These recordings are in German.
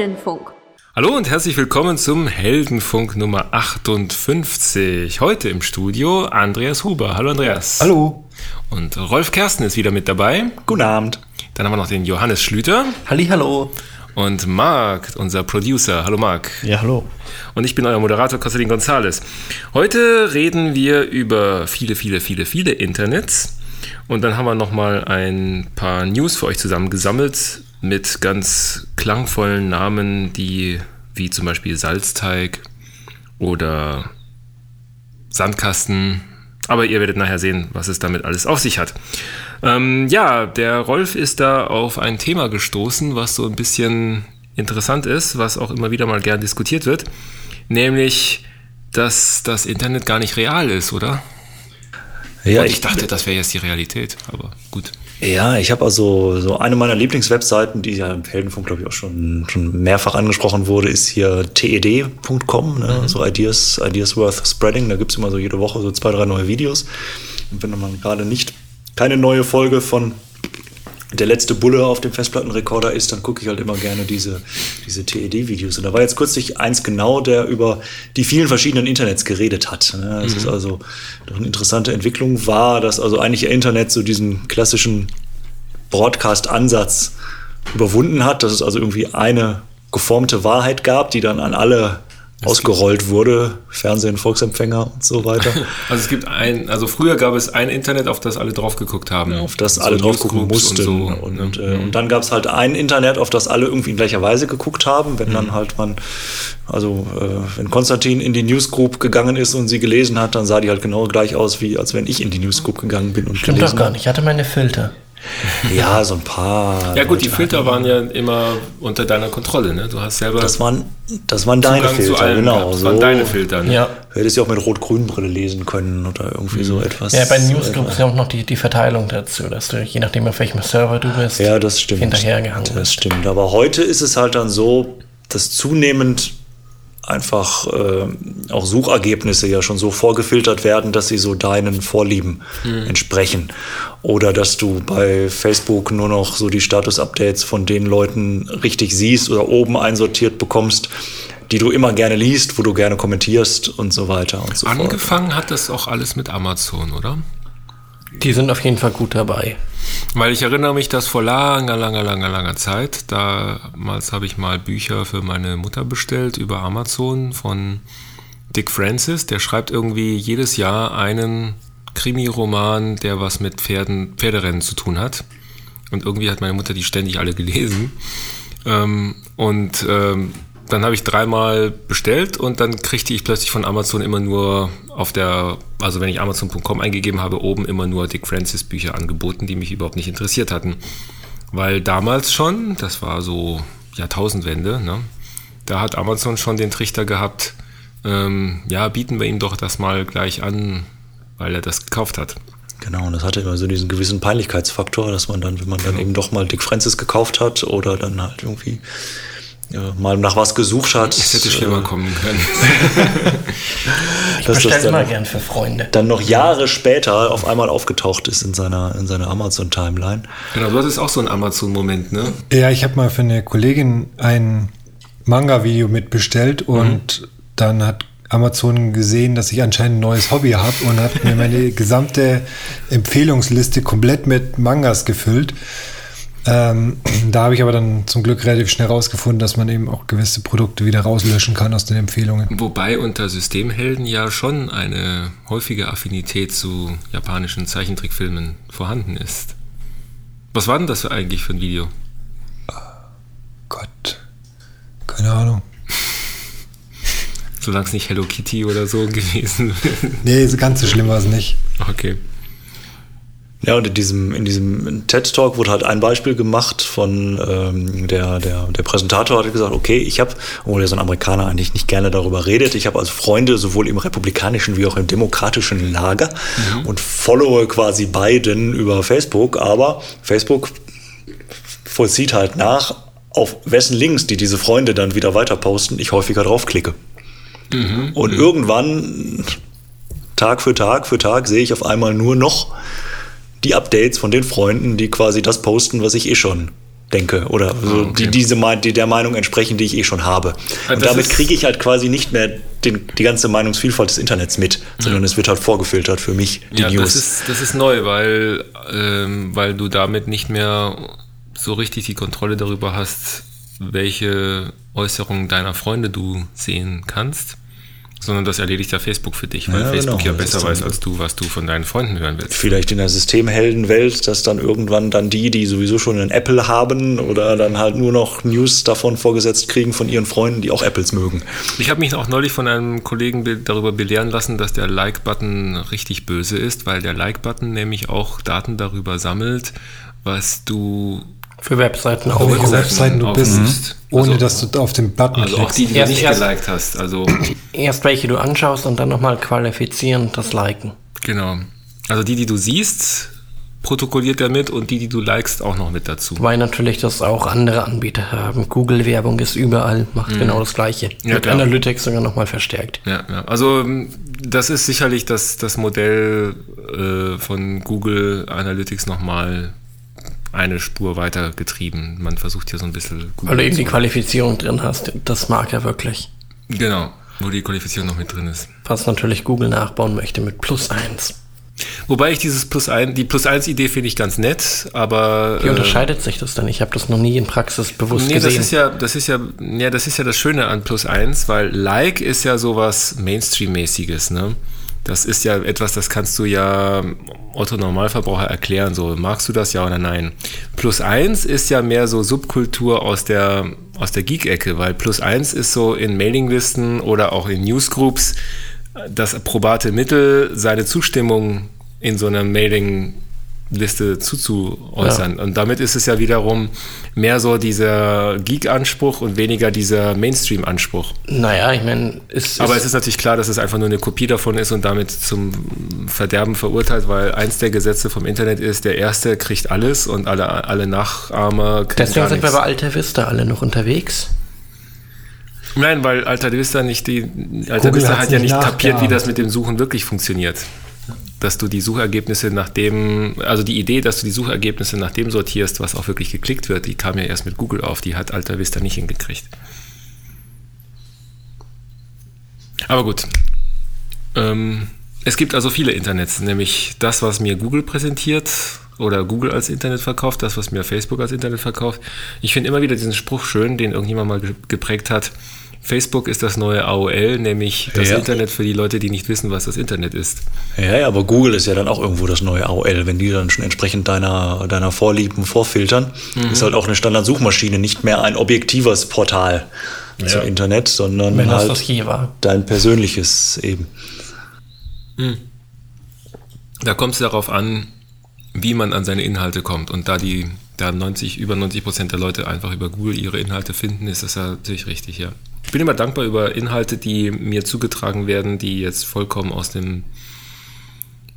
Heldenfunk. Hallo und herzlich willkommen zum Heldenfunk Nummer 58. Heute im Studio Andreas Huber. Hallo Andreas. Hallo. Und Rolf Kersten ist wieder mit dabei. Guten Abend. Dann haben wir noch den Johannes Schlüter. Halli, hallo. Und Marc, unser Producer. Hallo Marc. Ja, hallo. Und ich bin euer Moderator Constantin Gonzales. Heute reden wir über viele, viele, viele, viele Internets. Und dann haben wir nochmal ein paar News für euch zusammengesammelt mit ganz klangvollen Namen, die wie zum Beispiel Salzteig oder Sandkasten. Aber ihr werdet nachher sehen, was es damit alles auf sich hat. Ähm, ja, der Rolf ist da auf ein Thema gestoßen, was so ein bisschen interessant ist, was auch immer wieder mal gern diskutiert wird, nämlich, dass das Internet gar nicht real ist, oder? Ja, Und ich, ich dachte, das wäre jetzt die Realität, aber gut. Ja, ich habe also so eine meiner Lieblingswebseiten, die ja im Heldenfunk, glaube ich, auch schon, schon mehrfach angesprochen wurde, ist hier ted.com, ne? mhm. so Ideas, Ideas Worth Spreading. Da gibt's immer so jede Woche so zwei, drei neue Videos. Und wenn man gerade nicht keine neue Folge von der letzte Bulle auf dem Festplattenrekorder ist, dann gucke ich halt immer gerne diese, diese TED-Videos. Und da war jetzt kürzlich eins genau, der über die vielen verschiedenen Internets geredet hat. Ne? Das mhm. ist also doch eine interessante Entwicklung war, dass also eigentlich ihr Internet so diesen klassischen Broadcast-Ansatz überwunden hat, dass es also irgendwie eine geformte Wahrheit gab, die dann an alle ausgerollt wurde, Fernsehen, Volksempfänger und so weiter. Also es gibt ein, also früher gab es ein Internet, auf das alle drauf geguckt haben. Ja, auf das so alle drauf gucken mussten. Und, so. und, und, äh, mhm. und, dann gab es halt ein Internet, auf das alle irgendwie in gleicher Weise geguckt haben. Wenn mhm. dann halt man, also äh, wenn Konstantin in die Newsgroup gegangen ist und sie gelesen hat, dann sah die halt genau gleich aus, wie als wenn ich in die Newsgroup gegangen bin und Stimmt gelesen doch gar nicht, ich hatte meine Filter. Ja, so ein paar. Ja gut, Leute die Filter waren ja immer unter deiner Kontrolle, ne? Du hast selber. Das waren, das waren deine Filter, genau. Das waren so. deine Filter, ne? Ja. Du hättest ja auch mit Rot-Grün-Brille lesen können oder irgendwie mhm. so etwas. Ja, bei Newsgroup ist ja auch noch die, die Verteilung dazu, dass du, je nachdem auf welchem Server du bist, ja, das stimmt. hinterhergehangen bist. Das stimmt. Aber heute ist es halt dann so, dass zunehmend einfach äh, auch Suchergebnisse ja schon so vorgefiltert werden, dass sie so deinen Vorlieben mhm. entsprechen. Oder dass du bei Facebook nur noch so die Status-Updates von den Leuten richtig siehst oder oben einsortiert bekommst, die du immer gerne liest, wo du gerne kommentierst und so weiter und so Angefangen fort. Angefangen hat das auch alles mit Amazon, oder? Die sind auf jeden Fall gut dabei. Weil ich erinnere mich, dass vor langer, langer, langer, langer Zeit, damals habe ich mal Bücher für meine Mutter bestellt über Amazon von Dick Francis. Der schreibt irgendwie jedes Jahr einen Krimi-Roman, der was mit Pferden, Pferderennen zu tun hat. Und irgendwie hat meine Mutter die ständig alle gelesen. Ähm, und ähm, dann habe ich dreimal bestellt und dann kriegte ich plötzlich von Amazon immer nur auf der, also wenn ich Amazon.com eingegeben habe, oben immer nur Dick Francis Bücher angeboten, die mich überhaupt nicht interessiert hatten. Weil damals schon, das war so Jahrtausendwende, ne, da hat Amazon schon den Trichter gehabt, ähm, ja, bieten wir ihm doch das mal gleich an, weil er das gekauft hat. Genau, und das hatte immer so diesen gewissen Peinlichkeitsfaktor, dass man dann, wenn man dann genau. eben doch mal Dick Francis gekauft hat oder dann halt irgendwie ja, mal nach was gesucht hat. Es hätte schlimmer äh, kommen können. ich bestelle immer gern für Freunde. Dann noch Jahre später auf einmal aufgetaucht ist in seiner, in seiner Amazon-Timeline. Genau, du hattest auch so einen Amazon-Moment, ne? Ja, ich habe mal für eine Kollegin ein Manga-Video mitbestellt und mhm. dann hat Amazon gesehen, dass ich anscheinend ein neues Hobby habe und hat mir meine gesamte Empfehlungsliste komplett mit Mangas gefüllt. Ähm, da habe ich aber dann zum Glück relativ schnell rausgefunden, dass man eben auch gewisse Produkte wieder rauslöschen kann aus den Empfehlungen. Wobei unter Systemhelden ja schon eine häufige Affinität zu japanischen Zeichentrickfilmen vorhanden ist. Was war denn das eigentlich für ein Video? Gott, keine Ahnung. Solange es nicht Hello Kitty oder so gewesen wäre. Nee, so ganz so schlimm war es nicht. Okay. Ja, und in diesem, in diesem TED-Talk wurde halt ein Beispiel gemacht von ähm, der, der, der Präsentator hat gesagt, okay, ich habe, obwohl ja so ein Amerikaner eigentlich nicht gerne darüber redet, ich habe also Freunde sowohl im republikanischen wie auch im demokratischen Lager mhm. und followe quasi beiden über Facebook, aber Facebook vollzieht halt nach, auf wessen Links, die diese Freunde dann wieder weiter posten, ich häufiger draufklicke. Mhm. Und mhm. irgendwann, Tag für Tag für Tag, sehe ich auf einmal nur noch die Updates von den Freunden, die quasi das posten, was ich eh schon denke oder so okay. die, diese, die der Meinung entsprechen, die ich eh schon habe. Ah, Und damit kriege ich halt quasi nicht mehr den, die ganze Meinungsvielfalt des Internets mit, sondern es wird halt vorgefiltert für mich, die ja, News. Das ist, das ist neu, weil, ähm, weil du damit nicht mehr so richtig die Kontrolle darüber hast, welche Äußerungen deiner Freunde du sehen kannst, sondern das erledigt ja Facebook für dich, weil Ja, Facebook genau. ja besser weiß als du, was du von deinen Freunden hören willst. Vielleicht in der Systemheldenwelt, dass dann irgendwann dann die, die sowieso schon einen Apple haben oder dann halt nur noch News davon vorgesetzt kriegen von ihren Freunden, die auch Apples mögen. Ich habe mich auch neulich von einem Kollegen be- darüber belehren lassen, dass der Like-Button richtig böse ist, weil der Like-Button nämlich auch Daten darüber sammelt, was du Für Webseiten Auf auch. welche Webseiten du bist, ohne Also- dass du auf den Button also auch klickst. die, die du nicht erst- geliked hast. Also Erst welche du anschaust und dann nochmal qualifizieren, das Liken. genau. Also die, die du siehst, protokolliert er mit und die, die du likest, auch noch mit dazu. Weil natürlich das auch andere Anbieter haben. Google-Werbung ist überall, macht genau das Gleiche. Ja, Mit klar. Analytics sogar nochmal verstärkt. Ja, ja. Also das ist sicherlich das, das Modell äh, von Google Analytics nochmal eine Spur weiter getrieben. Man versucht hier so ein bisschen Weil du eben die Qualifizierung drin hast. Das mag er wirklich. Genau, wo die Qualifizierung noch mit drin ist. Was natürlich Google nachbauen möchte mit Plus 1. Wobei ich dieses Plus 1, die Plus 1 Idee finde ich ganz nett, aber Wie äh, unterscheidet sich das denn? Ich habe das noch nie in Praxis bewusst Nee, das gesehen. ist ja, das ist ja, ja, das ist ja das Schöne an Plus 1, weil Like ist ja sowas Mainstream-mäßiges, ne? Das ist ja etwas, das kannst du ja Otto Normalverbraucher erklären, so magst du das ja oder nein. Plus 1 ist ja mehr so Subkultur aus der, aus der Geek-Ecke, weil Plus 1 ist so in Mailinglisten oder auch in Newsgroups das probate Mittel, seine Zustimmung in so einer Mailingliste zuzuäußern. Und damit ist es ja wiederum mehr so dieser Geek-Anspruch und weniger dieser Mainstream-Anspruch. naja, ich meine, ist, Aber ist, es ist natürlich klar, dass es einfach nur eine Kopie davon ist und damit zum Verderben verurteilt, weil eins der Gesetze vom Internet ist, der Erste kriegt alles und alle, alle Nachahmer kriegen deswegen sind wir bei Alta Vista alle noch unterwegs. Nein, weil Alta Vista nicht die Alta Google Vista hat ja nicht kapiert, wie nachgeahmt. das mit dem Suchen wirklich funktioniert. Dass du die Suchergebnisse nach dem, also die Idee, dass du die Suchergebnisse nach dem sortierst, was auch wirklich geklickt wird, die kam ja erst mit Google auf, die hat Alta Vista nicht hingekriegt. Aber gut. Ähm, es gibt also viele Internets, nämlich das, was mir Google präsentiert oder Google als Internet verkauft, das, was mir Facebook als Internet verkauft. Ich finde immer wieder diesen Spruch schön, den irgendjemand mal ge- geprägt hat. Facebook ist das neue AOL, nämlich das Ja. Internet für die Leute, die nicht wissen, was das Internet ist. Ja, ja, aber Google ist ja dann auch irgendwo das neue AOL, wenn die dann schon entsprechend deiner, deiner Vorlieben vorfiltern. Mhm. Ist halt auch eine Standardsuchmaschine, nicht mehr ein objektives Portal zum Internet, sondern Wenn halt das je war. dein persönliches eben. Da kommt es darauf an, wie man an seine Inhalte kommt. Und da die, da 90, über 90 Prozent der Leute einfach über Google ihre Inhalte finden, ist das ja natürlich richtig, ja. Ich bin immer dankbar über Inhalte, die mir zugetragen werden, die jetzt vollkommen aus dem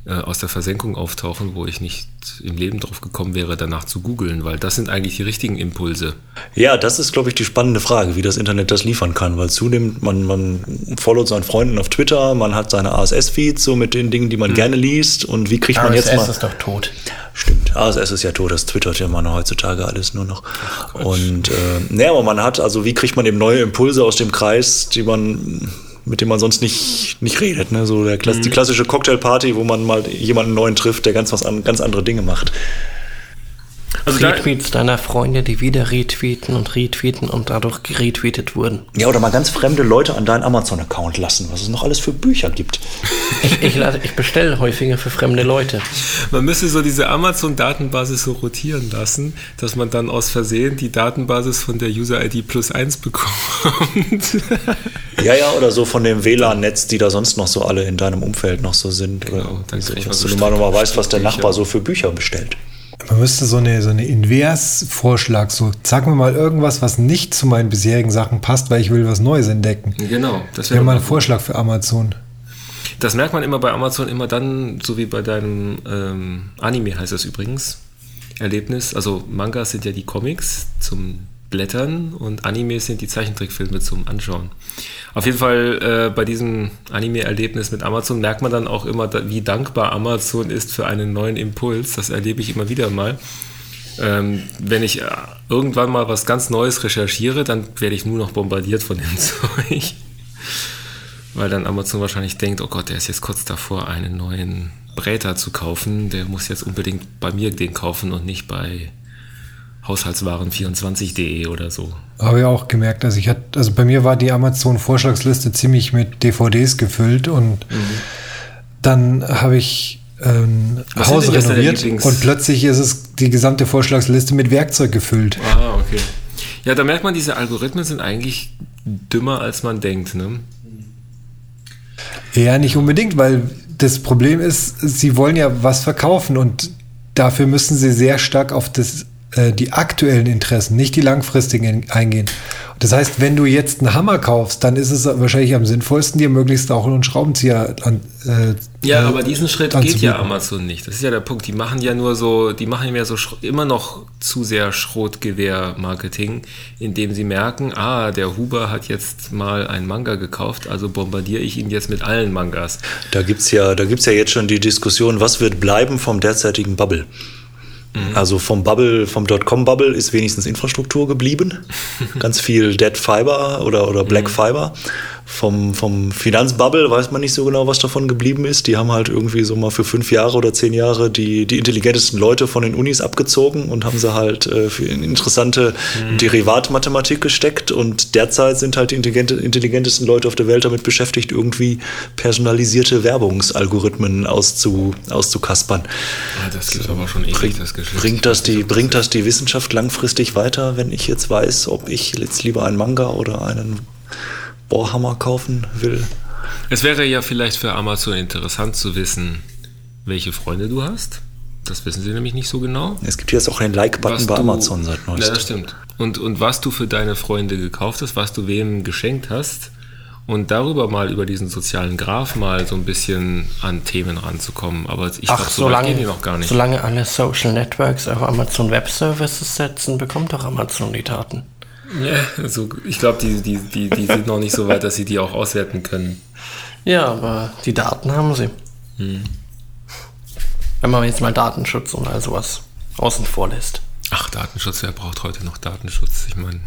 äh, aus der Versenkung auftauchen, wo ich nicht im Leben drauf gekommen wäre, danach zu googeln, weil das sind eigentlich die richtigen Impulse. Ja, das ist, glaube ich, die spannende Frage, wie das Internet das liefern kann, weil zunehmend, man, man followt seinen Freunden auf Twitter, man hat seine ASS-Feeds so mit den Dingen, die man gerne liest und wie kriegt man jetzt mal... ist doch tot. Stimmt, ASS ist ja tot, das twittert ja man heutzutage alles nur noch. und äh, ne, aber man hat, also wie kriegt man eben neue Impulse aus dem Kreis, die man, mit dem man sonst nicht, nicht redet. Ne? So der Klass die klassische Cocktailparty, wo man mal jemanden neuen trifft, der ganz was an, ganz andere Dinge macht. Also da, Retweets deiner Freunde, die wieder retweeten und retweeten und dadurch geretweetet wurden. Ja, oder mal ganz fremde Leute an deinen Amazon-Account lassen, was es noch alles für Bücher gibt. Ich, ich, ich bestelle häufiger für fremde Leute. man müsste so diese Amazon-Datenbasis so rotieren lassen, dass man dann aus Versehen die Datenbasis von der User-ID plus 1 bekommt. Ja, ja, oder so von dem WLAN-Netz, die da sonst noch so alle in deinem Umfeld noch so sind. Oder Genau, dann so, dass du mal weißt, was der Bücher. Nachbar so für Bücher bestellt. Man müsste so eine, so eine Invers-Vorschlag, so, sag mir mal irgendwas, was nicht zu meinen bisherigen Sachen passt, weil ich will was Neues entdecken. genau, das Wäre mal ein Vorschlag für Amazon. Das merkt man immer bei Amazon immer dann, so wie bei deinem ähm, Anime heißt das übrigens, Erlebnis. Also Mangas sind ja die Comics zum Blättern und Animes sind die Zeichentrickfilme zum Anschauen. Auf jeden Fall äh, bei diesem Anime-Erlebnis mit Amazon merkt man dann auch immer, wie dankbar Amazon ist für einen neuen Impuls. Das erlebe ich immer wieder mal. Ähm, wenn ich äh, irgendwann mal was ganz Neues recherchiere, dann werde ich nur noch bombardiert von dem Zeug. Weil dann Amazon wahrscheinlich denkt, oh Gott, der ist jetzt kurz davor, einen neuen Bräter zu kaufen. Der muss jetzt unbedingt bei mir den kaufen und nicht bei Haushaltswaren24.de oder so. Habe ich auch gemerkt, dass ich hatte, also bei mir war die Amazon-Vorschlagsliste ziemlich mit DVDs gefüllt und mhm. dann habe ich ähm, Haus renoviert und plötzlich ist es die gesamte Vorschlagsliste mit Werkzeug gefüllt. Ah, okay. Ja, da merkt man, diese Algorithmen sind eigentlich dümmer, als man denkt, ne? Ja, nicht unbedingt, weil das Problem ist, sie wollen ja was verkaufen und dafür müssen sie sehr stark auf das, äh, die aktuellen Interessen, nicht die langfristigen eingehen. Das heißt, wenn du jetzt einen Hammer kaufst, dann ist es wahrscheinlich am sinnvollsten, dir möglichst auch einen Schraubenzieher an. Äh, ja, äh, aber diesen Schritt geht ja Amazon nicht. Das ist ja der Punkt. Die machen ja nur so, die machen ja so immer noch zu sehr Schrotgewehr-Marketing, indem sie merken, ah, der Huber hat jetzt mal einen Manga gekauft, also bombardiere ich ihn jetzt mit allen Mangas. Da gibt es ja, ja jetzt schon die Diskussion, was wird bleiben vom derzeitigen Bubble? Mhm. Also vom Bubble, vom Dotcom-Bubble ist wenigstens Infrastruktur geblieben. Ganz viel Dead Fiber oder, oder Black mhm. Fiber. Vom, vom Finanzbubble weiß man nicht so genau, was davon geblieben ist. Die haben halt irgendwie so mal für fünf Jahre oder zehn Jahre die, die intelligentesten Leute von den Unis abgezogen und haben sie halt äh, für interessante mhm. Derivatmathematik gesteckt. Und derzeit sind halt die intelligentesten Leute auf der Welt damit beschäftigt, irgendwie personalisierte Werbungsalgorithmen auszu, auszukaspern. Ja, das gibt aber schon ewig, das Geschäft. Bringt das, die, bringt das die Wissenschaft langfristig weiter, wenn ich jetzt weiß, ob ich jetzt lieber einen Manga oder einen Bohrhammer kaufen will. Es wäre ja vielleicht für Amazon interessant zu wissen, welche Freunde du hast. Das wissen sie nämlich nicht so genau. Es gibt jetzt auch einen Like-Button bei Amazon seit neuestem. Ja, das stimmt. Und, und was du für deine Freunde gekauft hast, was du wem geschenkt hast und darüber mal über diesen sozialen Graph mal so ein bisschen an Themen ranzukommen. Aber ich glaube, so solange, gehen die noch gar nicht. Solange alle Social Networks auf Amazon Web Services setzen, bekommt doch Amazon die Daten. Ja, also ich glaube, die, die, die, die sind noch nicht so weit, dass sie die auch auswerten können. Ja, aber die Daten haben sie. Hm. Wenn man jetzt mal Datenschutz und all sowas außen vor lässt. Ach, Datenschutz, wer braucht heute noch Datenschutz? Ich meine,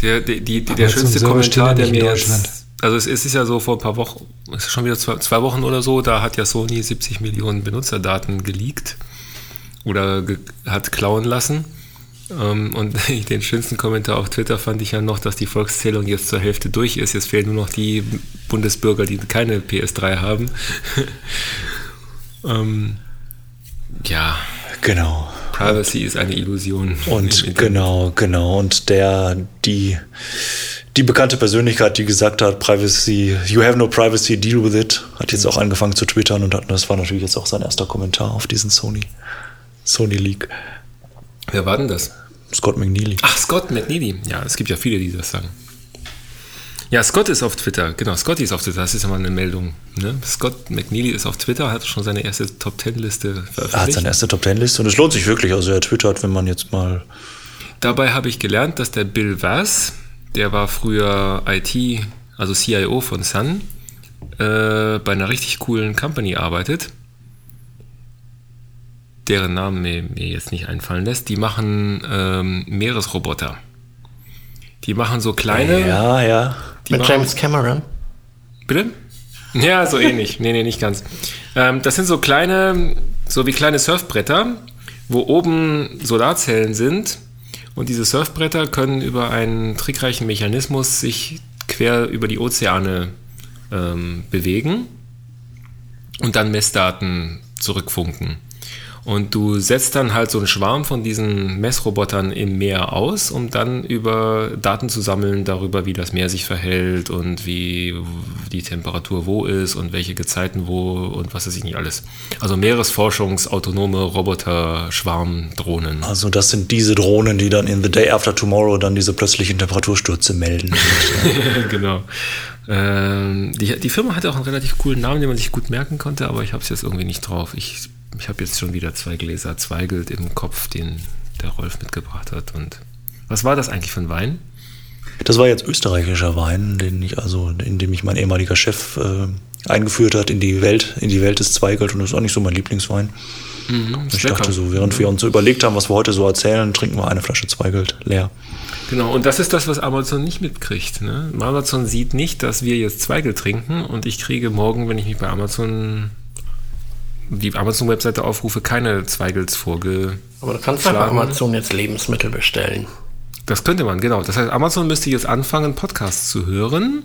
der, der, die, der schönste Kommentar, der mir jetzt, also es, es, ist ja so vor ein paar Wochen, es ist schon wieder zwei, zwei, Wochen oder so, da hat ja Sony 70 Millionen Benutzerdaten geleakt oder ge, hat klauen lassen. Ähm, und den schönsten Kommentar auf Twitter fand ich ja noch, dass die Volkszählung jetzt zur Hälfte durch ist. Jetzt fehlen nur noch die Bundesbürger, die keine PS3 haben. ähm, ja. Genau. Privacy ist eine Illusion. Und genau, genau. Und der, die, die bekannte Persönlichkeit, die gesagt hat, Privacy, you have no privacy, deal with it, hat jetzt auch angefangen zu twittern und hat, das war natürlich jetzt auch sein erster Kommentar auf diesen Sony, Sony Leak. Wer war denn das? Scott McNeely. Ach, Scott McNeely. Ja, es gibt ja viele, die das sagen. Ja, Scott ist auf Twitter. Genau, Scotty ist auf Twitter. Das ist ja mal eine Meldung. Ne? Scott McNeely ist auf Twitter, hat schon seine erste Top Ten Liste veröffentlicht. Er hat seine erste Top Ten Liste und es lohnt sich wirklich. Also er twittert, wenn man jetzt mal. Dabei habe ich gelernt, dass der Bill Vass, der war früher IT, also CIO von Sun, äh, bei einer richtig coolen Company arbeitet deren Namen mir, mir jetzt nicht einfallen lässt, die machen ähm, Meeresroboter. Die machen so kleine. Ja, ja. Mit machen, James Cameron. Bitte? Ja, so ähnlich. nee, nee, nicht ganz. Ähm, das sind so kleine, so wie kleine Surfbretter, wo oben Solarzellen sind. Und diese Surfbretter können über einen trickreichen Mechanismus sich quer über die Ozeane ähm, bewegen und dann Messdaten zurückfunken. Und du setzt dann halt so einen Schwarm von diesen Messrobotern im Meer aus, um dann über Daten zu sammeln darüber, wie das Meer sich verhält und wie die Temperatur wo ist und welche Gezeiten wo und was weiß ich nicht alles. Also Meeresforschungsautonome Roboter, Schwarmdrohnen. Also das sind diese Drohnen, die dann in The Day After Tomorrow dann diese plötzlichen Temperaturstürze melden. genau. Ähm, die, die Firma hatte auch einen relativ coolen Namen, den man sich gut merken konnte, aber ich habe es jetzt irgendwie nicht drauf. Ich ich habe jetzt schon wieder zwei Gläser Zweigelt im Kopf, den der Rolf mitgebracht hat. Und was war das eigentlich für ein Wein? Das war jetzt österreichischer Wein, den ich also, in dem mich mein ehemaliger Chef äh, eingeführt hat in die Welt, in die Welt des Zweigelt und das ist auch nicht so mein Lieblingswein. Mhm, ich dachte so, während wir uns so überlegt haben, was wir heute so erzählen, trinken wir eine Flasche Zweigelt leer. Genau, und das ist das, was Amazon nicht mitkriegt. Ne? Amazon sieht nicht, dass wir jetzt Zweigelt trinken und ich kriege morgen, wenn ich mich bei Amazon die Amazon-Webseite aufrufe, keine Zweigels vorge. Aber du kannst bei Amazon jetzt Lebensmittel bestellen. Das könnte man, genau. Das heißt, Amazon müsste jetzt anfangen, Podcasts zu hören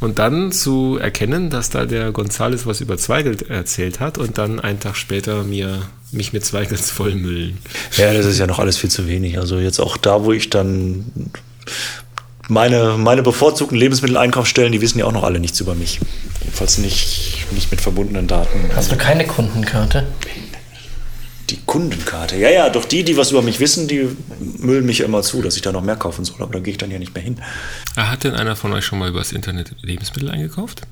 und dann zu erkennen, dass da der Gonzales was über Zweigelt erzählt hat und dann einen Tag später mir mich mit Zweigels vollmüllen. Ja, das ist ja noch alles viel zu wenig. Also jetzt auch da, wo ich dann meine, meine bevorzugten Lebensmitteleinkaufsstellen, die wissen ja auch noch alle nichts über mich. Jedenfalls nicht, nicht mit verbundenen Daten. Hast du keine Kundenkarte? Die Kundenkarte, ja, ja, doch die, die was über mich wissen, die müllen mich immer zu, dass ich da noch mehr kaufen soll, aber da gehe ich dann ja nicht mehr hin. Hat denn einer von euch schon mal übers Internet Lebensmittel eingekauft?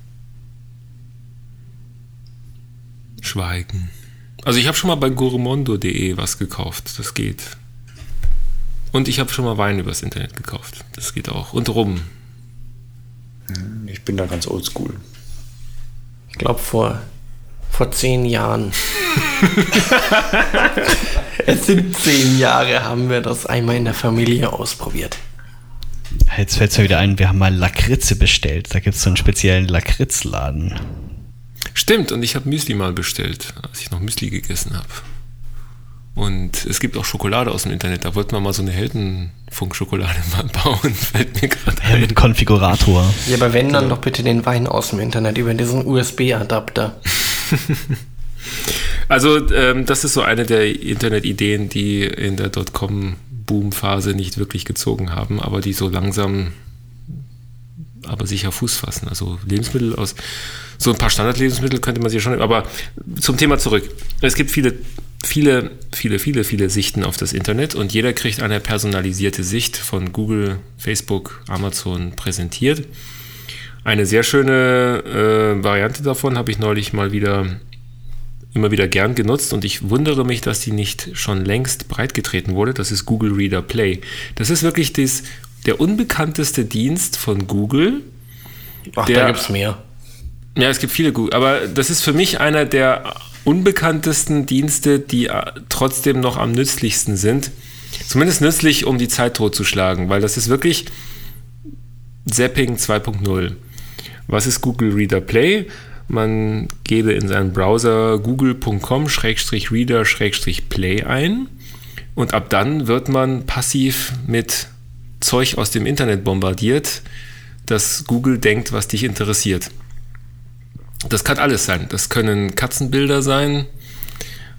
Schweigen. Also ich habe schon mal bei gourmondo.de was gekauft, das geht. Und ich habe schon mal Wein übers Internet gekauft, das geht auch. Und rum. Ich bin da ganz oldschool. Ich glaube vor vor zehn Jahren. es sind zehn Jahre, haben wir das einmal in der Familie ausprobiert. Jetzt fällt es mir wieder ein, wir haben mal Lakritze bestellt. Da gibt es so einen speziellen Lakritzladen. Stimmt, und ich habe Müsli mal bestellt, als ich noch Müsli gegessen habe. Und es gibt auch Schokolade aus dem Internet. Da wollten wir mal so eine Heldenfunk-Schokolade mal bauen. Fällt mir gerade ja, mit Konfigurator. Ja, aber wenn, dann genau. doch bitte den Wein aus dem Internet über diesen USB-Adapter. also, ähm, das ist so eine der Internet-Ideen, die in der Dotcom-Boom-Phase nicht wirklich gezogen haben, aber die so langsam aber sicher Fuß fassen. Also Lebensmittel aus, so ein paar Standardlebensmittel könnte man sich schon, aber zum Thema zurück. Es gibt viele viele, viele, viele, viele Sichten auf das Internet und jeder kriegt eine personalisierte Sicht von Google, Facebook, Amazon präsentiert. Eine sehr schöne äh, Variante davon habe ich neulich mal wieder immer wieder gern genutzt und ich wundere mich, dass die nicht schon längst breitgetreten wurde. Das ist Google Reader Play. Das ist wirklich das, der unbekannteste Dienst von Google. Ach, der, da gibt es mehr. Ja, es gibt viele Google, aber das ist für mich einer der unbekanntesten Dienste, die äh, trotzdem noch am nützlichsten sind. Zumindest nützlich, um die Zeit totzuschlagen, weil das ist wirklich Zapping 2.0. Was ist Google Reader Play? Man gebe in seinen Browser google.com-reader-play ein und ab dann wird man passiv mit Zeug aus dem Internet bombardiert, das Google denkt, was dich interessiert. Das kann alles sein. Das können Katzenbilder sein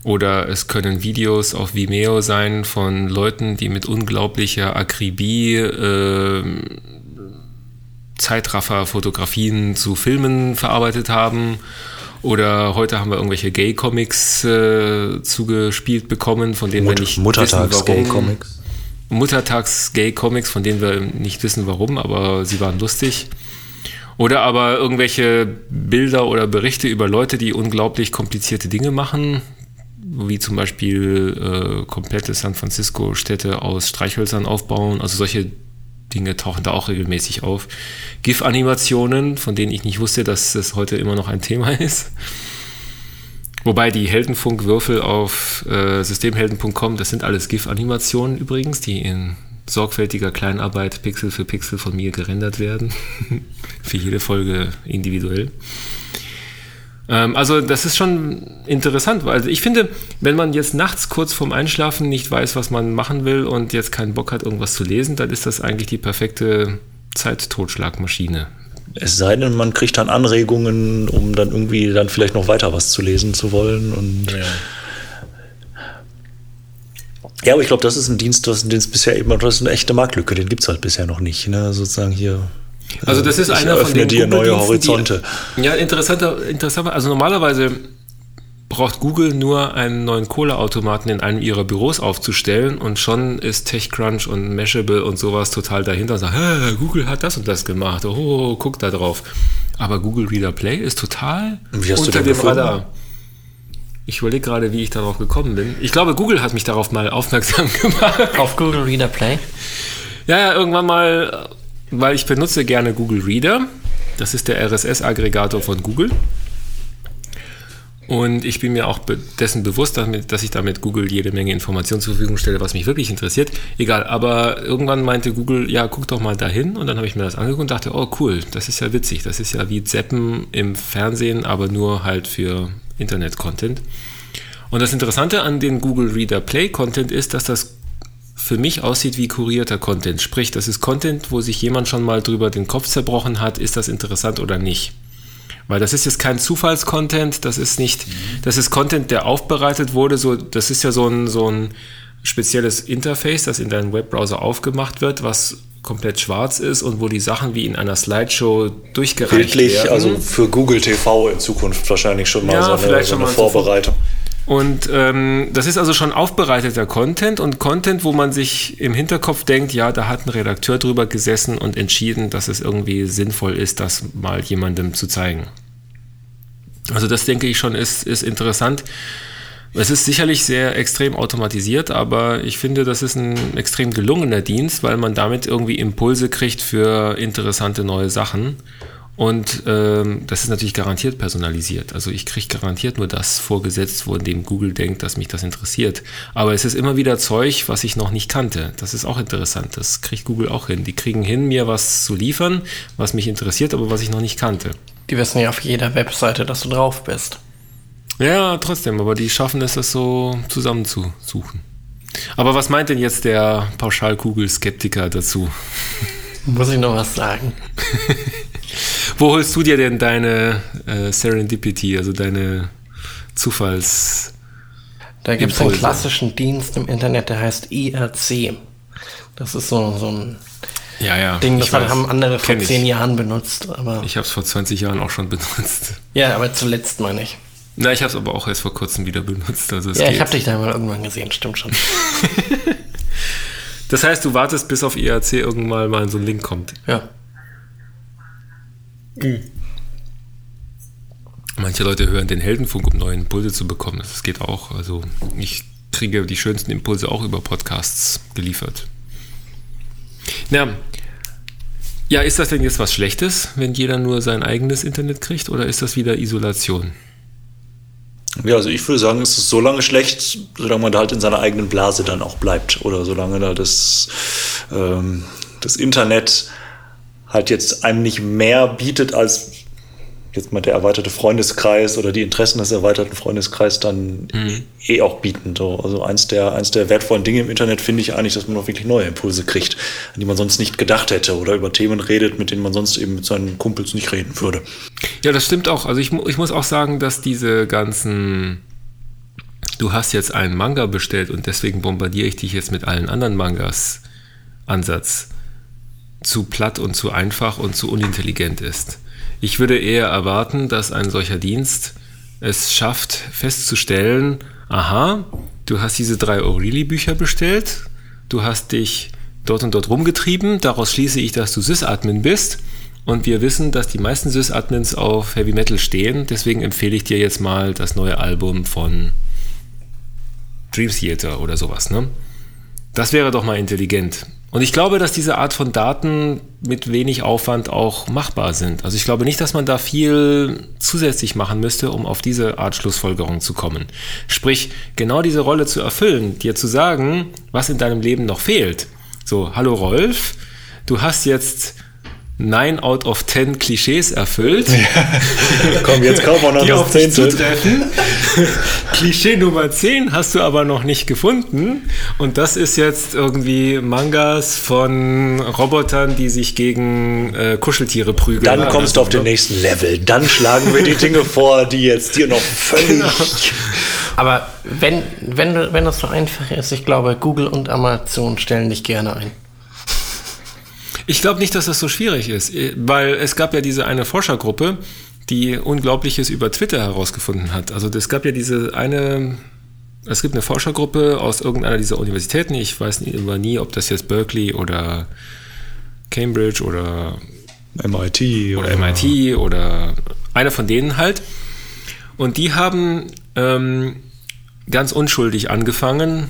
oder es können Videos auf Vimeo sein von Leuten, die mit unglaublicher Akribie äh, Zeitraffer-Fotografien zu Filmen verarbeitet haben. Oder heute haben wir irgendwelche Gay-Comics äh, zugespielt bekommen, von denen Mut wir nicht Muttertags wissen, warum. Gay-Comics. Muttertags-Gay-Comics, von denen wir nicht wissen, warum, aber sie waren lustig. Oder aber irgendwelche Bilder oder Berichte über Leute, die unglaublich komplizierte Dinge machen, wie zum Beispiel äh, komplette San Francisco-Städte aus Streichhölzern aufbauen. Also solche Dinge tauchen da auch regelmäßig auf. GIF-Animationen, von denen ich nicht wusste, dass das heute immer noch ein Thema ist. Wobei die Heldenfunkwürfel auf äh, systemhelden.com, das sind alles GIF-Animationen übrigens, die in sorgfältiger Kleinarbeit Pixel für Pixel von mir gerendert werden. für jede Folge individuell. Ähm, also das ist schon interessant, weil ich finde, wenn man jetzt nachts kurz vorm Einschlafen nicht weiß, was man machen will und jetzt keinen Bock hat, irgendwas zu lesen, dann ist das eigentlich die perfekte Zeittotschlagmaschine. Es sei denn, man kriegt dann Anregungen, um dann irgendwie dann vielleicht noch weiter was zu lesen zu wollen und ja. Ja, aber ich glaube, das ist ein Dienst, das, den es bisher eben, das ist eine echte Marktlücke, den gibt es halt bisher noch nicht. Ne? Sozusagen hier. Also das ist einer von den dir neue Horizonte. Die, ja, interessanter, interessanter. Also normalerweise braucht Google nur einen neuen Kohleautomaten in einem ihrer Büros aufzustellen und schon ist TechCrunch und Mashable und sowas total dahinter und sagt, Google hat das und das gemacht, oh, guck da drauf. Aber Google Reader Play ist total unter dem Radar. Ich überlege gerade, wie ich darauf gekommen bin. Ich glaube, Google hat mich darauf mal aufmerksam gemacht. Auf Google Reader Play? Ja, ja, irgendwann mal, weil ich benutze gerne Google Reader. Das ist der RSS-Aggregator von Google. Und ich bin mir auch dessen bewusst, dass ich damit Google jede Menge Informationen zur Verfügung stelle, was mich wirklich interessiert. Egal, aber irgendwann meinte Google, ja, guck doch mal dahin. Und dann habe ich mir das angeguckt und dachte, oh cool, das ist ja witzig. Das ist ja wie Zappen im Fernsehen, aber nur halt für Internet-Content. Und das Interessante an den Google Reader Play Content ist, dass das für mich aussieht wie kurierter Content. Sprich, das ist Content, wo sich jemand schon mal drüber den Kopf zerbrochen hat, ist das interessant oder nicht. Weil das ist jetzt kein Zufallscontent, das ist nicht, das ist Content, der aufbereitet wurde, so, das ist ja so ein, so ein spezielles Interface, das in deinem Webbrowser aufgemacht wird, was komplett schwarz ist und wo die Sachen wie in einer Slideshow durchgereicht Bildlich, werden. also für Google TV in Zukunft wahrscheinlich schon mal Ja, so eine, vielleicht so schon eine mal so Vorbereitung. Und ähm, das ist also schon aufbereiteter Content und Content, wo man sich im Hinterkopf denkt, ja, da hat ein Redakteur drüber gesessen und entschieden, dass es irgendwie sinnvoll ist, das mal jemandem zu zeigen. Also das denke ich schon ist, ist interessant. Es ist sicherlich sehr extrem automatisiert, aber ich finde, das ist ein extrem gelungener Dienst, weil man damit irgendwie Impulse kriegt für interessante neue Sachen. Und ähm, das ist natürlich garantiert personalisiert. Also ich kriege garantiert nur das vorgesetzt, von dem Google denkt, dass mich das interessiert. Aber es ist immer wieder Zeug, was ich noch nicht kannte. Das ist auch interessant. Das kriegt Google auch hin. Die kriegen hin, mir was zu liefern, was mich interessiert, aber was ich noch nicht kannte. Die wissen ja auf jeder Webseite, dass du drauf bist. Ja, trotzdem, aber die schaffen es, das so zusammenzusuchen. Aber was meint denn jetzt der Pauschalkugel-Skeptiker dazu? Muss ich noch was sagen? Wo holst du dir denn deine äh, Serendipity, also deine Zufalls... Da gibt es einen klassischen Dienst im Internet, der heißt IRC. Das ist so, so ein Ja, ja. Ding, das weiß. haben andere vor zehn Jahren benutzt. Aber Ich habe es vor 20 Jahren auch schon benutzt. ja, aber zuletzt meine ich. Na, ich habe es aber auch erst vor kurzem wieder benutzt. Also Ja, ich habe dich da mal irgendwann gesehen, stimmt schon. Das heißt, du wartest, bis auf IRC irgendwann mal so ein Link kommt. Ja. Manche Leute hören den Heldenfunk, um neue Impulse zu bekommen. Das geht auch. Also ich kriege die schönsten Impulse auch über Podcasts geliefert. Na, ja, ist das denn jetzt was Schlechtes, wenn jeder nur sein eigenes Internet kriegt, oder ist das wieder Isolation? Ja, also ich würde sagen, es ist so lange schlecht, solange man da halt in seiner eigenen Blase dann auch bleibt. Oder solange da das, ähm, das Internet halt jetzt einem nicht mehr bietet, als jetzt mal der erweiterte Freundeskreis oder die Interessen des erweiterten Freundeskreises dann eh auch bieten. So, also eins der, eins der wertvollen Dinge im Internet finde ich eigentlich, dass man auch wirklich neue Impulse kriegt, an die man sonst nicht gedacht hätte oder über Themen redet, mit denen man sonst eben mit seinen Kumpels nicht reden würde. Ja, das stimmt auch. Also ich, ich muss auch sagen, dass diese ganzen. Du hast jetzt einen Manga bestellt und deswegen bombardiere ich dich jetzt mit allen anderen Mangas Ansatz zu platt und zu einfach und zu unintelligent ist. Ich würde eher erwarten, dass ein solcher Dienst es schafft festzustellen, aha, du hast diese drei O'Reilly-Bücher bestellt, du hast dich dort und dort rumgetrieben, daraus schließe ich, dass du Sys-Admin bist und wir wissen, dass die meisten Sys-Admins auf Heavy Metal stehen, deswegen empfehle ich dir jetzt mal das neue Album von Dream Theater oder sowas, ne? Das wäre doch mal intelligent. Und ich glaube, dass diese Art von Daten mit wenig Aufwand auch machbar sind. Also ich glaube nicht, dass man da viel zusätzlich machen müsste, um auf diese Art Schlussfolgerung zu kommen. Sprich, genau diese Rolle zu erfüllen, dir zu sagen, was in deinem Leben noch fehlt. So, hallo Rolf, du hast jetzt 9 out of 10 Klischees erfüllt. Komm, jetzt kaufen wir noch die das auf dich Zehntel. zutreffen. Klischee Nummer 10 hast du aber noch nicht gefunden. Und das ist jetzt irgendwie Mangas von Robotern, die sich gegen äh, Kuscheltiere prügeln. Dann kommst du auf den nächsten Level. Dann schlagen wir die Dinge vor, die jetzt dir noch völlig. Genau. Aber wenn, wenn, du- wenn das so einfach ist, ich glaube, Google und Amazon stellen dich gerne ein. Ich glaube nicht, dass das so schwierig ist, eh, weil es gab ja diese eine Forschergruppe, die Unglaubliches über Twitter herausgefunden hat. Also es gab ja diese eine, es gibt eine Forschergruppe aus irgendeiner dieser Universitäten, ich weiß nie, immer nie, ob das jetzt Berkeley oder Cambridge oder MIT oder MIT oder einer von denen halt. Und die haben ähm, ganz unschuldig angefangen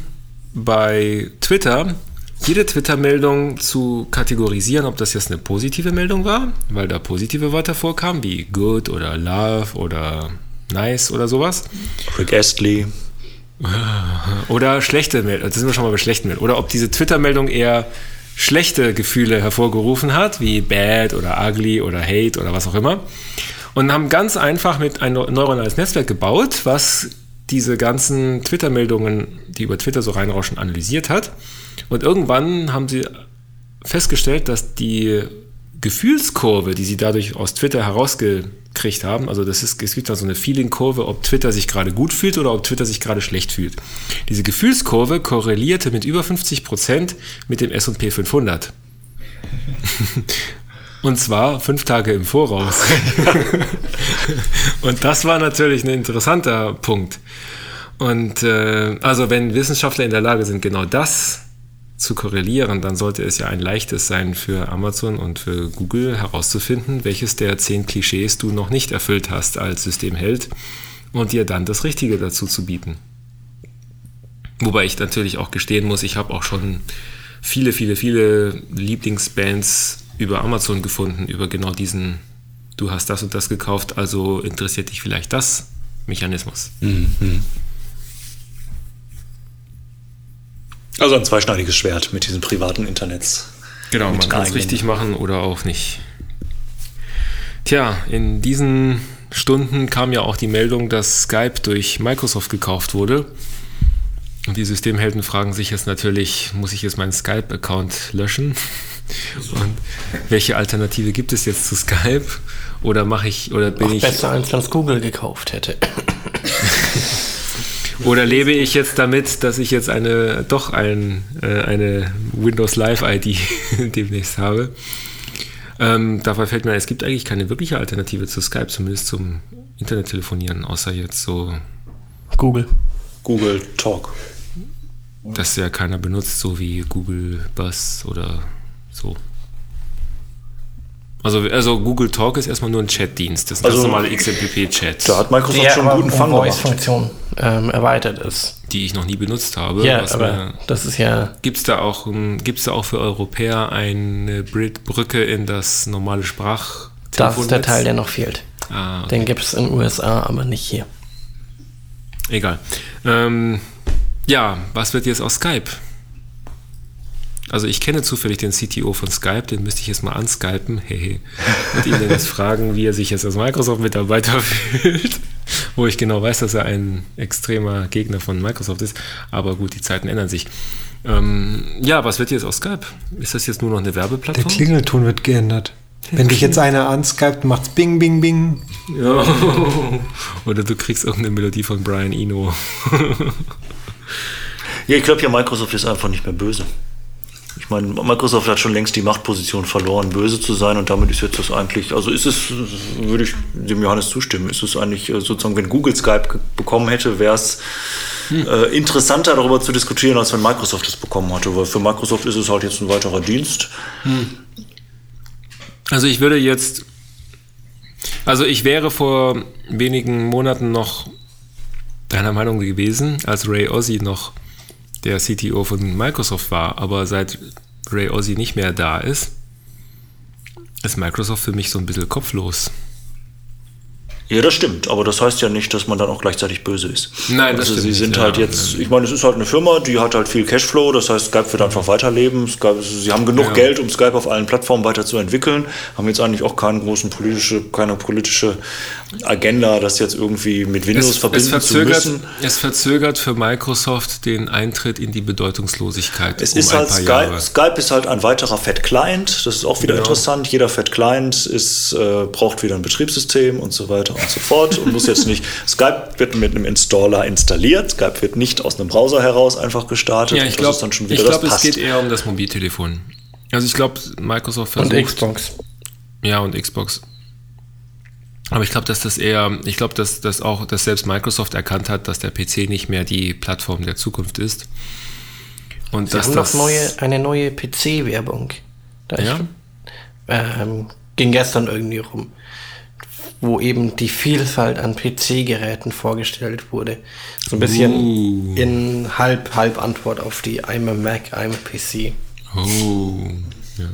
bei Twitter jede Twitter-Meldung zu kategorisieren, ob das jetzt eine positive Meldung war, weil da positive Wörter vorkamen, wie good oder love oder nice oder sowas. Rick Astley. Oder schlechte Meldungen, das sind wir schon mal bei schlechten Meldungen. Oder ob diese Twitter-Meldung eher schlechte Gefühle hervorgerufen hat, wie bad oder ugly oder hate oder was auch immer. Und haben ganz einfach mit ein neuronales Netzwerk gebaut, was diese ganzen Twitter-Meldungen, die über Twitter so reinrauschen, analysiert hat. Und irgendwann haben sie festgestellt, dass die Gefühlskurve, die sie dadurch aus Twitter herausgekriegt haben, also das ist, es gibt da so eine Feeling-Kurve, ob Twitter sich gerade gut fühlt oder ob Twitter sich gerade schlecht fühlt. Diese Gefühlskurve korrelierte mit über 50 Prozent mit dem S&P 500. Und zwar fünf Tage im Voraus. Und das war natürlich ein interessanter Punkt. Und äh, also wenn Wissenschaftler in der Lage sind, genau das zu korrelieren, dann sollte es ja ein leichtes sein für Amazon und für Google herauszufinden, welches der zehn Klischees du noch nicht erfüllt hast als Systemheld und dir dann das Richtige dazu zu bieten. Wobei ich natürlich auch gestehen muss, ich habe auch schon viele, viele, viele Lieblingsbands über Amazon gefunden, über genau diesen, du hast das und das gekauft, also interessiert dich vielleicht das Mechanismus. Mhm. Also ein zweischneidiges Schwert mit diesen privaten Internets. Genau, man kann es richtig machen oder auch nicht. Tja, in diesen Stunden kam ja auch die Meldung, dass Skype durch Microsoft gekauft wurde. Und die Systemhelden fragen sich jetzt natürlich, muss ich jetzt meinen Skype-Account löschen? Und welche Alternative gibt es jetzt zu Skype? Oder mache ich, oder bin Auch ich. Besser als es Google gekauft hätte. Oder lebe ich jetzt damit, dass ich jetzt eine doch ein, äh, eine Windows Live ID demnächst habe? Ähm, dabei fällt mir, ein, es gibt eigentlich keine wirkliche Alternative zu Skype, zumindest zum Internettelefonieren, außer jetzt so Google. Google Talk. Das ja keiner benutzt, so wie Google Buzz oder so. Also, also Google Talk ist erstmal nur ein Chatdienst. Das ist Also- normale XMPP-Chat, Da hat Microsoft Der schon einen guten Fang gemacht. Voice-Funktion ähm, erweitert ist. die ich noch nie benutzt habe. Ja, was aber mir- das ist ja Gibt es da, auch, gibt's da auch für Europäer eine Brücke in das normale Sprach? das ist der Teil, der noch fehlt. Ah, okay. Den gibt es in den USA, aber nicht hier. Egal. Ähm, ja, was wird jetzt aus Skype? Also ich kenne zufällig den CTO von Skype, den müsste ich jetzt mal anskypen, hehe, und ihn dann jetzt fragen, wie er sich jetzt als Microsoft-Mitarbeiter fühlt, wo ich genau weiß, dass er ein extremer Gegner von Microsoft ist, aber gut, die Zeiten ändern sich. Ähm, ja, was wird jetzt aus Skype? Ist das jetzt nur noch eine Der Werbeplattform? Klingelton wird geändert. Wenn dich jetzt einer anskypt, macht's Bing, Bing, Bing. Ja. Oder du kriegst irgendeine Melodie von Brian Eno. Ja, ich glaube ja, Microsoft ist einfach nicht mehr böse. Ich meine, Microsoft hat schon längst die Machtposition verloren, böse zu sein und damit ist jetzt das eigentlich, also ist es, würde ich dem Johannes zustimmen, ist es eigentlich äh, sozusagen, wenn Google Skype bekommen hätte, wäre es äh, interessanter darüber zu diskutieren, als wenn Microsoft es bekommen hatte, weil für Microsoft ist es halt jetzt ein weiterer Dienst. Also ich würde jetzt, also ich wäre vor wenigen Monaten noch deiner Meinung gewesen, als Ray Ozzy noch der CTO von Microsoft war, aber seit Ray Ozzy nicht mehr da ist, ist Microsoft für mich so ein bisschen kopflos. Ja, das stimmt, aber das heißt ja nicht, dass man dann auch gleichzeitig böse ist. Nein, das also stimmt sie nicht, sind ja. halt jetzt, ich meine, es ist halt eine Firma, die hat halt viel Cashflow, das heißt, Skype wird einfach weiterleben. Skype, sie haben genug Ja. Geld, um Skype auf allen Plattformen weiterzuentwickeln, haben jetzt eigentlich auch keinen großen politische, keine politische Agenda, das jetzt irgendwie mit Windows Es, es, verbinden verzögert, zu müssen. es verzögert für Microsoft den Eintritt in die Bedeutungslosigkeit Es um ist ein halt paar Skype, Jahre. Skype ist halt ein weiterer Fat Client, das ist auch wieder Genau. interessant. Jeder Fat Client ist, äh, braucht wieder ein Betriebssystem und so weiter und so fort und muss jetzt nicht. Skype wird mit einem Installer installiert, Skype wird nicht aus einem Browser heraus einfach gestartet. Ja, ich glaube, ist dann schon ich wieder glaub, es passt. geht eher um das Mobiltelefon. Also ich glaube, Microsoft versucht... Und Xbox. Ja, und Xbox. Aber ich glaube, dass das eher, ich glaube, dass, dass auch, dass selbst Microsoft erkannt hat, dass der PC nicht mehr die Plattform der Zukunft ist. Und Sie dass haben das noch neue, eine neue PC-Werbung. Da Ja? ich, ähm, ging gestern irgendwie rum, wo eben die Vielfalt an PC-Geräten vorgestellt wurde. So ein bisschen Uh. in halb, halb Antwort auf die I'm a Mac, I'm a PC. Oh.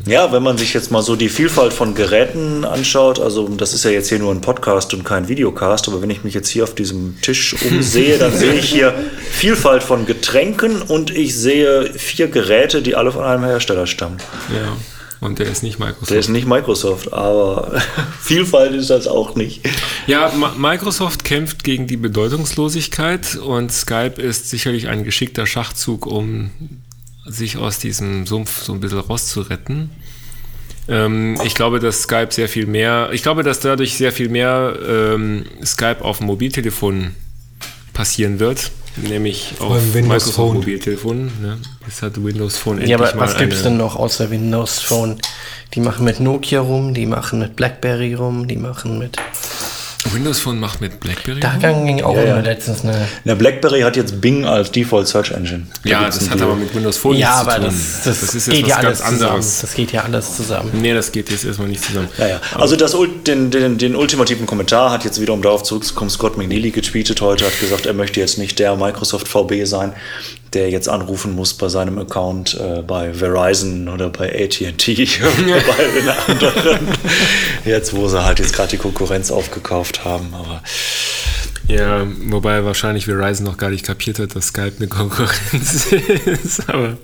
Ja, wenn man sich jetzt mal so die Vielfalt von Geräten anschaut, also das ist ja jetzt hier nur ein Podcast und kein Videocast, aber wenn ich mich jetzt hier auf diesem Tisch umsehe, dann sehe ich hier Vielfalt von Getränken und ich sehe vier Geräte, die alle von einem Hersteller stammen. Ja. Und der ist nicht Microsoft. Der ist nicht Microsoft, aber Vielfalt ist das auch nicht. Ja, Microsoft kämpft gegen die Bedeutungslosigkeit und Skype ist sicherlich ein geschickter Schachzug, um sich aus diesem Sumpf so ein bisschen rauszuretten. Ähm, ich glaube, dass Skype sehr viel mehr, ich glaube, dass dadurch sehr viel mehr ähm, Skype auf dem Mobiltelefon passieren wird, nämlich auf Windows Microsoft Phone. Mobiltelefon. Ne? Jetzt hat Windows Phone endlich Ja, aber mal was gibt es denn noch außer Windows Phone? Die machen mit Nokia rum, die machen mit Blackberry rum, die machen mit. Windows Phone macht mit BlackBerry. Da ging auch Ja, immer ja. letztens eine. Der BlackBerry hat jetzt Bing als Default Search Engine. Da Ja, das hat Deal. aber mit Windows Phone Ja, nichts aber zu tun. das, das, ist geht jetzt ja was alles ganz zusammen. anderes. Das geht ja alles zusammen. Nee, das geht jetzt erstmal nicht zusammen. Ja, ja. Also das, den, den, den ultimativen Kommentar hat jetzt wieder, um darauf zurückzukommen, Scott McNeely getweetet heute, hat gesagt, er möchte jetzt nicht der Microsoft VB sein, der jetzt anrufen muss bei seinem Account äh, bei Verizon oder bei AT&T oder bei den anderen. Jetzt, wo sie halt jetzt gerade die Konkurrenz aufgekauft haben, aber Ja, wobei wahrscheinlich Verizon noch gar nicht kapiert hat, dass Skype eine Konkurrenz ist. Aber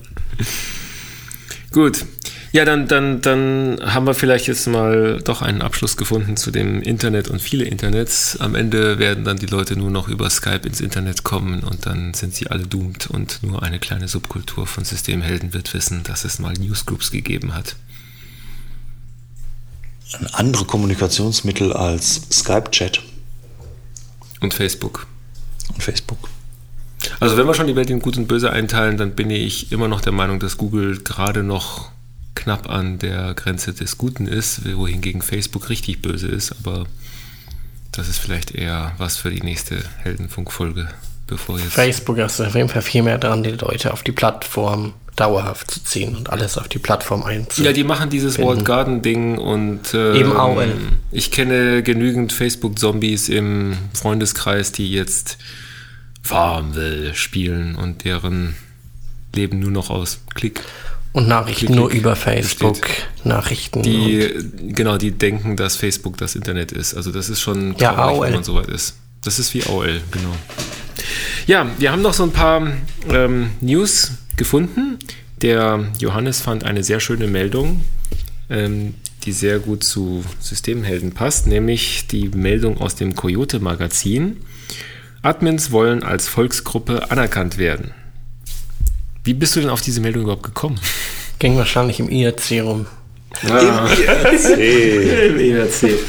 gut. Ja, dann, dann, dann haben wir vielleicht jetzt mal doch einen Abschluss gefunden zu dem Internet und viele Internets. Am Ende werden dann die Leute nur noch über Skype ins Internet kommen und dann sind sie alle doomed und nur eine kleine Subkultur von Systemhelden wird wissen, dass es mal Newsgroups gegeben hat. ein andere Kommunikationsmittel als Skype-Chat Und Facebook. und Facebook. Also wenn wir schon die Welt in Gut und Böse einteilen, dann bin ich immer noch der Meinung, dass Google gerade noch knapp an der Grenze des Guten ist, wohingegen Facebook richtig böse ist, aber das ist vielleicht eher was für die nächste Heldenfunkfolge, bevor jetzt... Facebook ist auf jeden Fall viel mehr dran, die Leute auf die Plattform dauerhaft zu ziehen und alles auf die Plattform einzuziehen. Ja, die machen dieses Walled Garden Ding und ähm, Eben AOL. ich kenne genügend Facebook-Zombies im Freundeskreis, die jetzt Farmville spielen und deren Leben nur noch aus Klick und Nachrichten Klick, nur über Facebook, Nachrichten. Die, genau, die denken, dass Facebook das Internet ist. Also das ist schon Ja, AOL. wenn man so weit ist. Das ist wie AOL, genau. Ja, wir haben noch so ein paar ähm, News gefunden. Der Johannes fand eine sehr schöne Meldung, ähm, die sehr gut zu Systemhelden passt, nämlich die Meldung aus dem Coyote-Magazin. Admins wollen als Volksgruppe anerkannt werden. Wie bist du denn auf diese Meldung überhaupt gekommen? ging wahrscheinlich im IRC rum. Im ERC.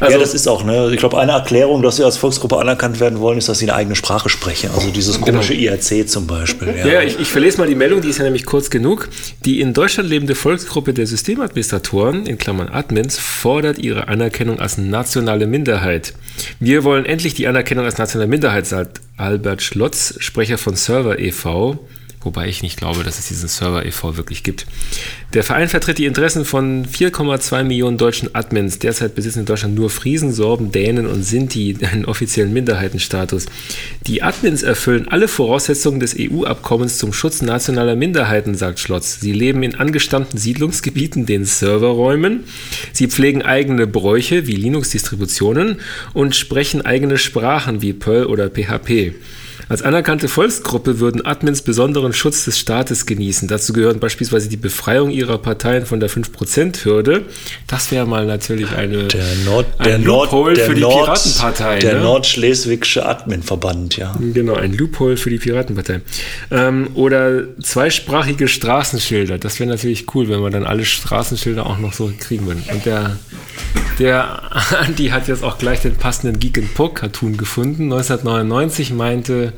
Also, ja, das ist auch, ne? Ich glaube, eine Erklärung, dass sie als Volksgruppe anerkannt werden wollen, ist, dass sie eine eigene Sprache sprechen. Also dieses komische IRC zum Beispiel. Ja, ja ich, ich verlese mal die Meldung, die ist ja nämlich kurz genug. Die in Deutschland lebende Volksgruppe der Systemadministratoren, in Klammern Admins, fordert ihre Anerkennung als nationale Minderheit. Wir wollen endlich die Anerkennung als nationale Minderheit, sagt Albert Schlotz, Sprecher von Server e.V., wobei ich nicht glaube, dass es diesen Server e.V. wirklich gibt. Der Verein vertritt die Interessen von 4,2 Millionen deutschen Admins. Derzeit besitzen in Deutschland nur Friesen, Sorben, Dänen und Sinti einen offiziellen Minderheitenstatus. Die Admins erfüllen alle Voraussetzungen des EU-Abkommens zum Schutz nationaler Minderheiten, sagt Schlotz. Sie leben in angestammten Siedlungsgebieten, den Serverräumen. Sie pflegen eigene Bräuche wie Linux-Distributionen und sprechen eigene Sprachen wie Perl oder PHP. Als anerkannte Volksgruppe würden Admins besonderen Schutz des Staates genießen. Dazu gehören beispielsweise die Befreiung ihrer Parteien von der 5%-Hürde. Das wäre mal natürlich eine, Der Nord, ein der Nord, Loophole der für die Nord, Piratenpartei. Der ne? Nordschleswigsche Adminverband, ja. Genau, ein Loophole für die Piratenpartei. Ähm, oder zweisprachige Straßenschilder. Das wäre natürlich cool, wenn wir dann alle Straßenschilder auch noch so kriegen würden. Und der, der Andi hat jetzt auch gleich den passenden Geek and Poke Cartoon gefunden. 1999 meinte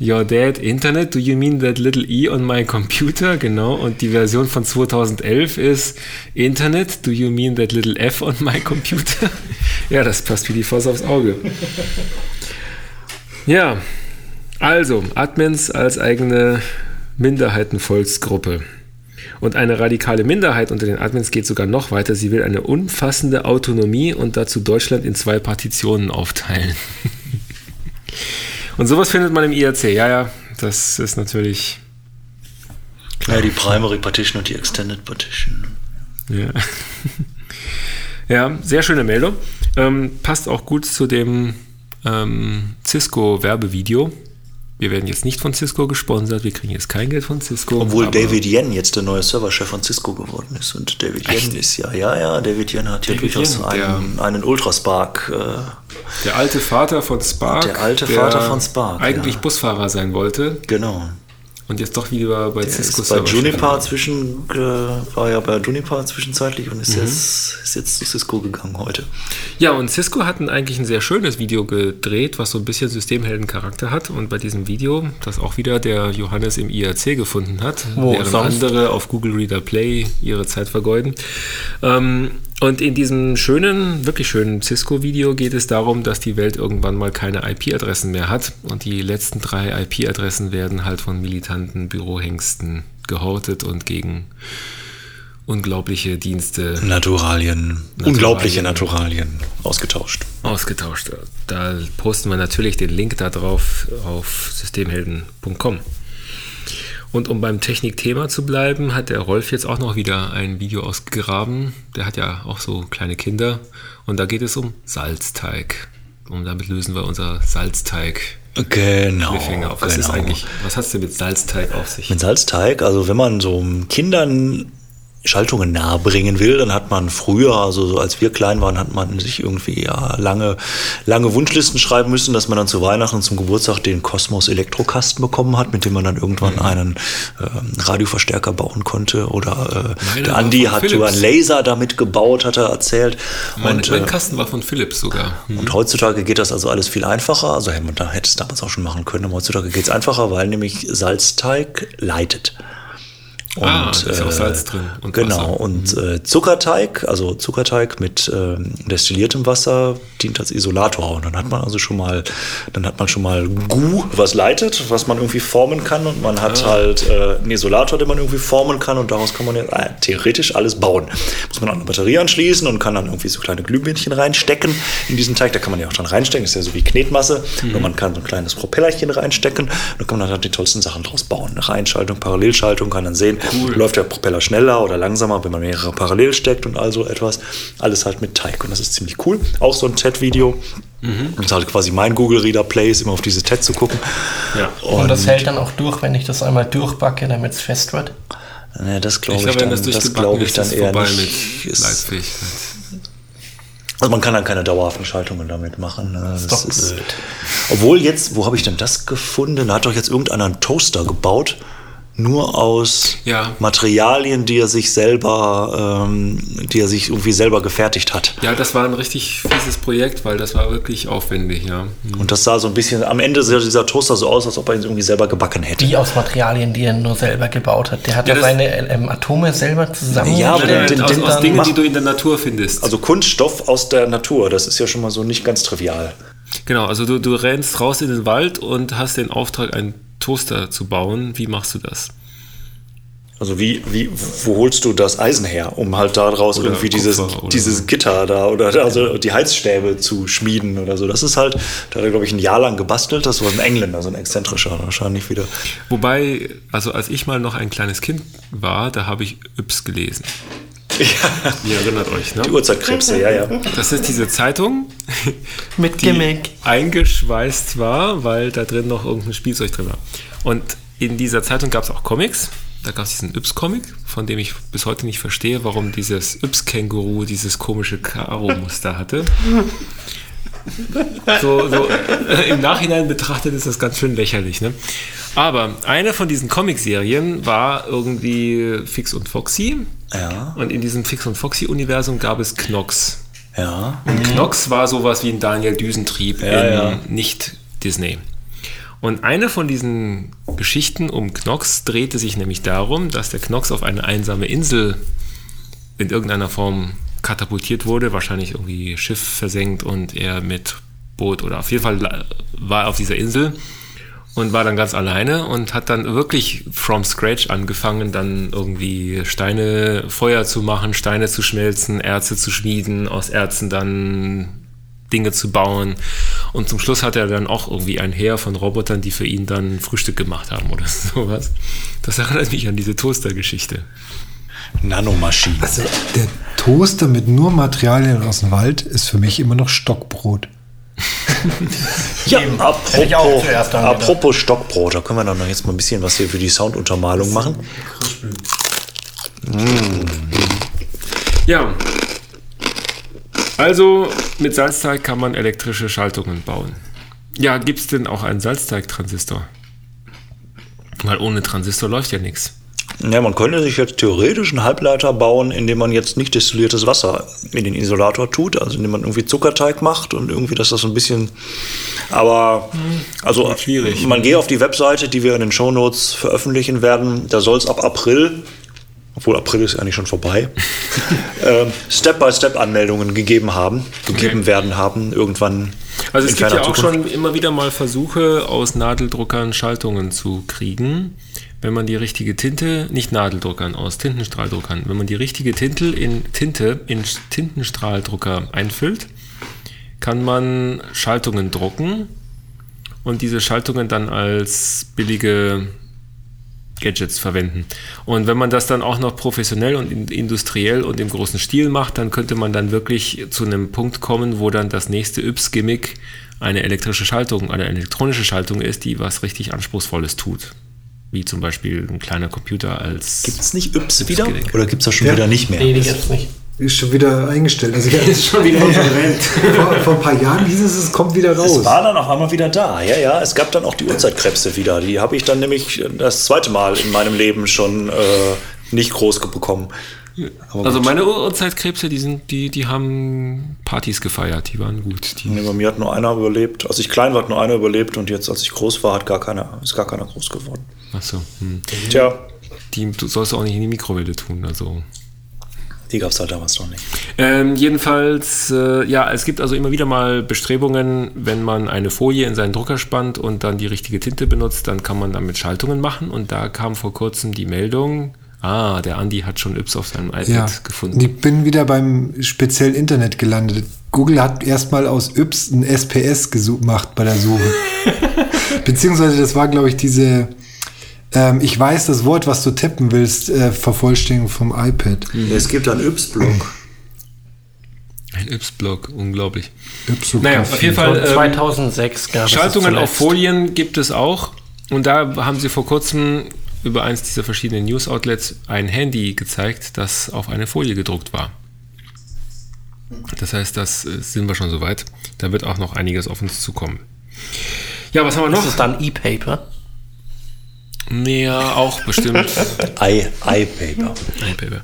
Your Dad Internet, do you mean that little e on my computer? Genau. Und die Version von 2011 ist Internet, do you mean that little f on my computer? ja, das passt wie die Faust aufs Auge. Ja, also Admins als eigene Minderheitenvolksgruppe. Und eine radikale Minderheit unter den Admins geht sogar noch weiter. Sie will eine umfassende Autonomie und dazu Deutschland in zwei Partitionen aufteilen. und sowas findet man im IRC. Ja, ja, das ist natürlich. Ja, die Primary Partition und die Extended Partition. Ja. ja, sehr schöne Meldung. Ähm, passt auch gut zu dem ähm, Cisco-Werbevideo. Wir werden jetzt nicht von Cisco gesponsert, wir kriegen jetzt kein Geld von Cisco. Obwohl David Yen jetzt der neue Serverchef von Cisco geworden ist. Und David Yen ist ja, ja, ja, David Yen hat ja durchaus Yen, einen, einen Ultraspark. Äh, Der alte Vater von Spark. Der alte Vater von Spark, Eigentlich ja. Busfahrer sein wollte genau. Und jetzt doch wieder bei Der Cisco ist bei Juniper zwischen, äh, war ja bei Juniper zwischenzeitlich und Mhm. ist, jetzt, ist jetzt zu Cisco gegangen heute. Ja, und Cisco hat eigentlich ein sehr schönes Video gedreht, was so ein bisschen Systemhelden-Charakter hat. Und bei diesem Video, das auch wieder der Johannes im IRC gefunden hat, Wo während sonst? andere auf Google Reader Play ihre Zeit vergeuden. Ähm, und in diesem schönen, wirklich schönen Cisco-Video geht es darum, dass die Welt irgendwann mal keine IP-Adressen mehr hat. Und die letzten drei IP-Adressen werden halt von militanten Bürohengsten gehortet und gegen unglaubliche Dienste Naturalien, unglaubliche Naturalien ausgetauscht. ausgetauscht. Da posten wir natürlich den Link da drauf auf systemhelden.com. Und um beim Technikthema zu bleiben, hat der Rolf jetzt auch noch wieder ein Video ausgegraben. Der hat ja auch so kleine Kinder. Und da geht es um Salzteig. Und damit lösen wir unser Salzteig Genau. Auf. Was ist genau. eigentlich, was es denn mit Salzteig auf sich? Mit Salzteig, also wenn man so Kindern Schaltungen nahebringen will, dann hat man früher, also so als wir klein waren, hat man sich irgendwie ja lange, lange Wunschlisten schreiben müssen, dass man dann zu Weihnachten und zum Geburtstag den Kosmos Elektrokasten bekommen hat, mit dem man dann irgendwann einen ähm, Radioverstärker bauen konnte. Oder äh, der Andi hat Philips. sogar einen Laser damit gebaut, hat er erzählt. mein, und, mein äh, Kasten war von Philips sogar. Hm. und heutzutage geht das also alles viel einfacher. Also hätte man da hätte es damals auch schon machen können. Aber heutzutage geht es einfacher, weil nämlich Salzteig leitet. Und, Ah, ist auch Salz drin und genau. Wasser. Mhm. Und äh, Zuckerteig, also Zuckerteig mit ähm, destilliertem Wasser dient als Isolator. Und dann hat man also schon mal, dann hat man schon mal Gu, was leitet, was man irgendwie formen kann. Und man Ah. hat halt äh, einen Isolator, den man irgendwie formen kann. Und daraus kann man ja äh, theoretisch alles bauen. Muss man auch eine Batterie anschließen und kann dann irgendwie so kleine Glühbirnchen reinstecken in diesen Teig. Da kann man ja auch dann reinstecken. Das ist ja so wie Knetmasse. Mhm. Nur man kann so ein kleines Propellerchen reinstecken. Dann kann man halt die tollsten Sachen draus bauen. Eine Reinschaltung, Parallelschaltung, kann dann sehen, läuft der Propeller schneller oder langsamer, wenn man mehrere parallel steckt und all so etwas. Alles halt mit Teig. Und das ist ziemlich cool. Auch so ein TED-Video. Mhm. Das ist halt quasi mein Google Reader Play, ist immer auf diese TED zu gucken. Ja. Und, das hält dann auch durch, wenn ich das einmal durchbacke, damit es fest wird. Ne, das glaube Ich ich, glaube, wenn dann, das das glaube ich ist, dann ist eher nicht. mit Ist-. Also man kann dann keine dauerhaften Schaltungen damit machen. ne? Das doch blöd. obwohl jetzt, wo habe ich denn das gefunden? Da hat doch jetzt irgendeiner einen Toaster gebaut, nur aus Ja. Materialien, die er sich selber, ähm, die er sich irgendwie selber gefertigt hat. Ja, das war ein richtig fieses Projekt, weil das war wirklich aufwendig, ja. Und das sah so ein bisschen, am Ende sah dieser Toaster so aus, als ob er ihn irgendwie selber gebacken hätte. Die aus Materialien, die er nur selber gebaut hat. Der hat Ja, seine ähm, Atome selber zusammen. Ja, aber den- nein, aus, den- aus Dingen, die du in der Natur findest. Also Kunststoff aus der Natur, das ist ja schon mal so nicht ganz trivial. genau, also du, du rennst raus in den Wald und hast den Auftrag, einen Toaster zu bauen. Wie machst du das? Also wie, wie, wo holst du das Eisen her, um halt daraus Oder irgendwie dieses, Kupfer dieses. Gitter da oder also die Heizstäbe zu schmieden oder so. Das ist halt, da hat er, glaube ich, ein Jahr lang gebastelt. Das war ein Engländer, so ein exzentrischer wahrscheinlich wieder. Wobei, also als ich mal noch ein kleines Kind war, da habe ich Yps gelesen. Ihr erinnert euch, ne? Die Uhrzeitkrebse, ja, ja. Das ist diese Zeitung, Mit die Gimmick. eingeschweißt war, weil da drin noch irgendein Spielzeug drin war. Und in dieser Zeitung gab es auch Comics. Da gab es diesen Yps-Comic, von dem ich bis heute nicht verstehe, warum dieses Yps-Känguru dieses komische Karo-Muster hatte. So, so äh, im Nachhinein betrachtet ist das ganz schön lächerlich. Ne? Aber eine von diesen Comicserien war irgendwie Fix und Foxy. Ja, Und in diesem Fix und Foxy-Universum gab es Knox. ja. Und Knox war sowas wie ein Daniel Düsentrieb Ja, in ja. nicht Disney. Und eine von diesen Geschichten um Knox drehte sich nämlich darum, dass der Knox auf eine einsame Insel in irgendeiner Form katapultiert wurde, wahrscheinlich irgendwie Schiff versenkt und er mit Boot oder auf jeden Fall war er auf dieser Insel und war dann ganz alleine und hat dann wirklich from scratch angefangen, dann irgendwie Steine, Feuer zu machen, Steine zu schmelzen, Erze zu schmieden, aus Erzen dann Dinge zu bauen. Und zum Schluss hatte er dann auch irgendwie ein Heer von Robotern, die für ihn dann Frühstück gemacht haben oder sowas. Das erinnert mich an diese Toaster-Geschichte. Nanomaschinen. Also der Toaster mit nur Materialien aus dem Wald ist für mich immer noch Stockbrot. Ja, auch apropos, apropos Stockbrot, da können wir dann noch jetzt mal ein bisschen was hier für die Sounduntermalung machen. Ja. Also mit Salzteig kann man elektrische Schaltungen bauen. Ja, gibt es denn auch einen Salzteig-Transistor? Weil ohne Transistor läuft ja nichts. Ja, man könnte sich jetzt theoretisch einen Halbleiter bauen, indem man jetzt nicht destilliertes Wasser in den Isolator tut, also indem man irgendwie Zuckerteig macht und irgendwie, dass das so ein bisschen. Aber also wird schwierig. man gehe auf die Webseite, die wir in den Shownotes veröffentlichen werden. Da soll es ab April, obwohl April ist eigentlich schon vorbei, ähm, Step-by-Step-Anmeldungen gegeben haben, gegeben Okay. werden haben, irgendwann. Also es gibt ja auch Zukunft. schon immer wieder mal Versuche, aus Nadeldruckern Schaltungen zu kriegen. Wenn man die richtige Tinte, nicht Nadeldruckern, aus Tintenstrahldruckern, wenn man die richtige Tinte in Tinte in Tintenstrahldrucker einfüllt, kann man Schaltungen drucken und diese Schaltungen dann als billige Gadgets verwenden. Und wenn man das dann auch noch professionell und in- industriell und im großen Stil macht, dann könnte man dann wirklich zu einem Punkt kommen, wo dann das nächste Yps-Gimmick eine elektrische Schaltung, eine elektronische Schaltung ist, die was richtig Anspruchsvolles tut. Wie zum Beispiel ein kleiner Computer als. Gibt es nicht Yps wieder? Oder gibt es das schon Ja. wieder nicht mehr? Nee, die gibt's nicht. Ist schon wieder eingestellt. Also Ist schon wieder insolvent. vor, vor ein paar Jahren hieß es, es kommt wieder raus. Es war dann auf einmal wieder da, ja, ja. Es gab dann auch die Urzeitkrebse wieder. Die habe ich dann nämlich das zweite Mal in meinem Leben schon äh, nicht groß bekommen. Also meine Ur- Urzeitkrebse, die sind, die, die haben Partys gefeiert, die waren gut. Die, Nee, bei mir hat nur einer überlebt. Als ich klein war, hat nur einer überlebt und jetzt, als ich groß war, hat gar keiner, ist gar keiner groß geworden. achso, hm. Tja, die du sollst du auch nicht in die Mikrowelle tun, also. die gab es halt damals noch nicht. Ähm, jedenfalls, äh, ja, es gibt also immer wieder mal Bestrebungen, wenn man eine Folie in seinen Drucker spannt und dann die richtige Tinte benutzt, dann kann man damit Schaltungen machen. Und da kam vor kurzem die Meldung, ah, der Andi hat schon Yps auf seinem iPad Ja, gefunden. ich bin wieder beim speziellen Internet gelandet. Google hat erstmal aus Yps ein SPS gemacht bei der Suche. Beziehungsweise das war, glaube ich, diese, ähm, ich weiß das Wort, was du tippen willst, äh, Vervollständigung vom iPad. Es gibt einen Yps-Blog. Ein Yps-Blog, unglaublich. Ypsographie. Naja, auf jeden Fall. Ähm, 2006 gab es Schaltungen auf Folien gibt es auch. Und da haben sie vor kurzem über eins dieser verschiedenen News-Outlets ein Handy gezeigt, das auf eine Folie gedruckt war. Das heißt, das äh, sind wir schon soweit. Da wird auch noch einiges auf uns zukommen. Ja, was haben wir Das noch? ist dann E-Paper. Ja, auch bestimmt. I, iPaper. iPaper.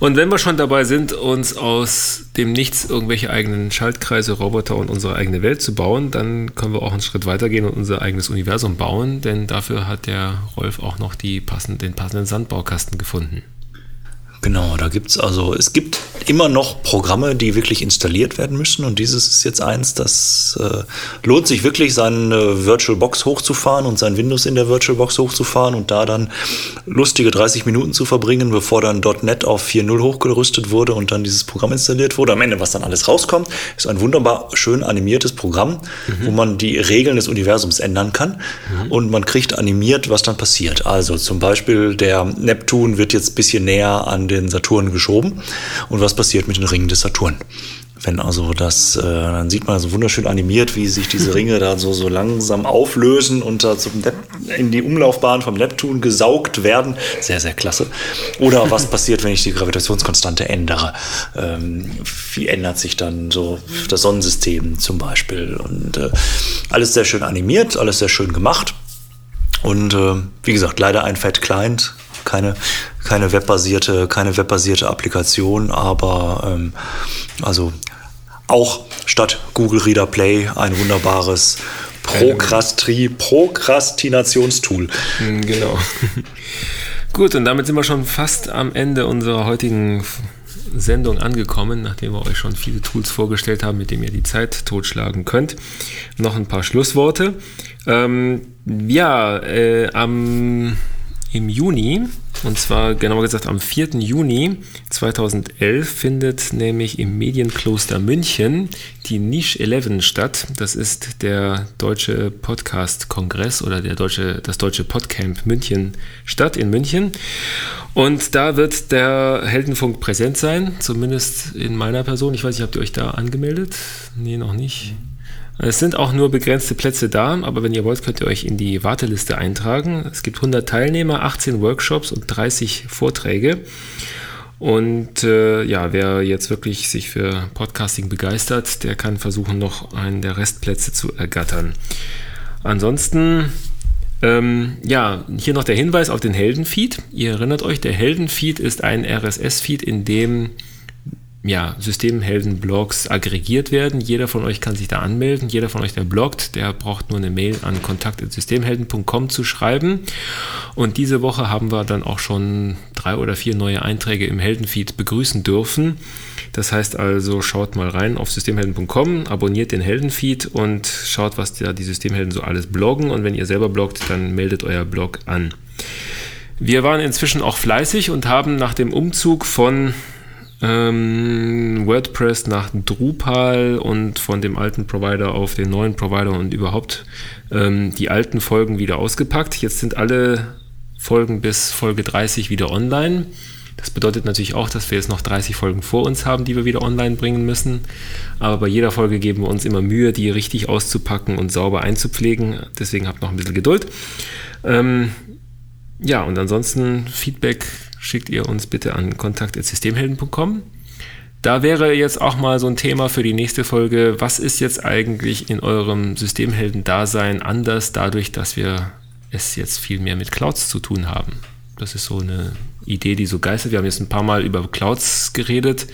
Und wenn wir schon dabei sind, uns aus dem Nichts irgendwelche eigenen Schaltkreise, Roboter und unsere eigene Welt zu bauen, dann können wir auch einen Schritt weitergehen und unser eigenes Universum bauen, denn dafür hat der Rolf auch noch die passend, den passenden Sandbaukasten gefunden. Genau, da gibt's also, es gibt immer noch Programme, die wirklich installiert werden müssen und dieses ist jetzt eins, das äh, lohnt sich wirklich, seine VirtualBox hochzufahren und sein Windows in der VirtualBox hochzufahren und da dann lustige 30 Minuten zu verbringen, bevor dann .NET auf 4.0 hochgerüstet wurde und dann dieses Programm installiert wurde. Am Ende, was dann alles rauskommt, ist ein wunderbar schön animiertes Programm, wo man die Regeln des Universums ändern kann und man kriegt animiert, was dann passiert. Also zum Beispiel der Neptun wird jetzt ein bisschen näher an den Saturn geschoben und was passiert mit den Ringen des Saturn? Wenn also das, äh, dann sieht man so wunderschön animiert, wie sich diese Ringe da so, so langsam auflösen und da zum in die Umlaufbahn vom Neptun gesaugt werden. Sehr, sehr klasse. Oder was passiert, wenn ich die Gravitationskonstante ändere? Ähm, wie ändert sich dann so das Sonnensystem zum Beispiel? Und äh, alles sehr schön animiert, alles sehr schön gemacht. Und äh, wie gesagt, leider ein Fat Client, keine, keine webbasierte, keine webbasierte Applikation, aber ähm, also auch statt Google Reader Play ein wunderbares Prokrastri Prokrastinationstool. Hm, Genau. Gut, und damit sind wir schon fast am Ende unserer heutigen Sendung angekommen, nachdem wir euch schon viele Tools vorgestellt haben, mit denen ihr die Zeit totschlagen könnt. Noch ein paar Schlussworte. Ähm, ja, äh, am, im Juni, und zwar genauer gesagt am 4. Juni 2011, findet nämlich im Medienkloster München die Niche 11 statt. Das ist der deutsche Podcast-Kongress oder der deutsche, das deutsche Podcamp München statt in München. Und da wird der Heldenfunk präsent sein, zumindest in meiner Person. Ich weiß nicht, habt ihr euch da angemeldet? Nee, noch nicht. Es sind auch nur begrenzte Plätze da, aber wenn ihr wollt, könnt ihr euch in die Warteliste eintragen. Es gibt 100 Teilnehmer, 18 Workshops und 30 Vorträge. Und äh, ja, wer jetzt wirklich sich für Podcasting begeistert, der kann versuchen, noch einen der Restplätze zu ergattern. Ansonsten, ähm, ja, hier noch der Hinweis auf den Heldenfeed. Ihr erinnert euch, der Heldenfeed ist ein RSS-Feed, in dem ja, Systemhelden-Blogs aggregiert werden. Jeder von euch kann sich da anmelden. Jeder von euch, der bloggt, der braucht nur eine Mail an kontakt.systemhelden.com zu schreiben. Und diese Woche haben wir dann auch schon drei oder vier neue Einträge im Heldenfeed begrüßen dürfen. Das heißt also, schaut mal rein auf systemhelden.com, abonniert den Heldenfeed und schaut, was da die Systemhelden so alles bloggen. Und wenn ihr selber bloggt, dann meldet euer Blog an. Wir waren inzwischen auch fleißig und haben nach dem Umzug von ähm, WordPress nach Drupal und von dem alten Provider auf den neuen Provider und überhaupt ähm, die alten Folgen wieder ausgepackt. Jetzt sind alle Folgen bis Folge 30 wieder online. Das bedeutet natürlich auch, dass wir jetzt noch 30 Folgen vor uns haben, die wir wieder online bringen müssen. Aber bei jeder Folge geben wir uns immer Mühe, die richtig auszupacken und sauber einzupflegen. Deswegen habt noch ein bisschen Geduld. Ähm, ja, und ansonsten Feedback schickt ihr uns bitte an kontakt.systemhelden.com. Da wäre jetzt auch mal so ein Thema für die nächste Folge. Was ist jetzt eigentlich in eurem Systemhelden-Dasein anders, dadurch, dass wir es jetzt viel mehr mit Clouds zu tun haben? Das ist so eine Idee, die so geistert. Wir haben jetzt ein paar Mal über Clouds geredet.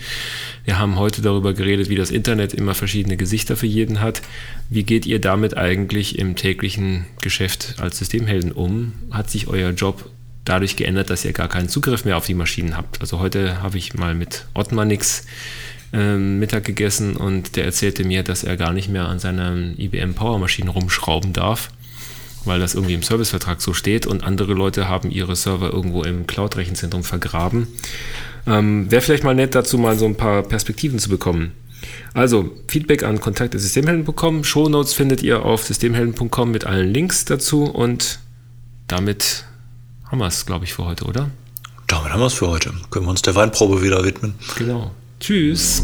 Wir haben heute darüber geredet, wie das Internet immer verschiedene Gesichter für jeden hat. Wie geht ihr damit eigentlich im täglichen Geschäft als Systemhelden um? Hat sich euer Job dadurch geändert, dass ihr gar keinen Zugriff mehr auf die Maschinen habt. Also heute habe ich mal mit Ottmar nix ähm, Mittag gegessen und der erzählte mir, dass er gar nicht mehr an seinen IBM Power-Maschinen rumschrauben darf, weil das irgendwie im Servicevertrag so steht und andere Leute haben ihre Server irgendwo im Cloud-Rechenzentrum vergraben. Ähm, Wäre vielleicht mal nett, dazu mal so ein paar Perspektiven zu bekommen. Also, Feedback an kontakt.systemhelden bekommen. Shownotes findet ihr auf systemhelden.com mit allen Links dazu und damit haben wir es, glaube ich, für heute, oder? Damit haben wir es für heute. Können wir uns der Weinprobe wieder widmen. Genau. Tschüss.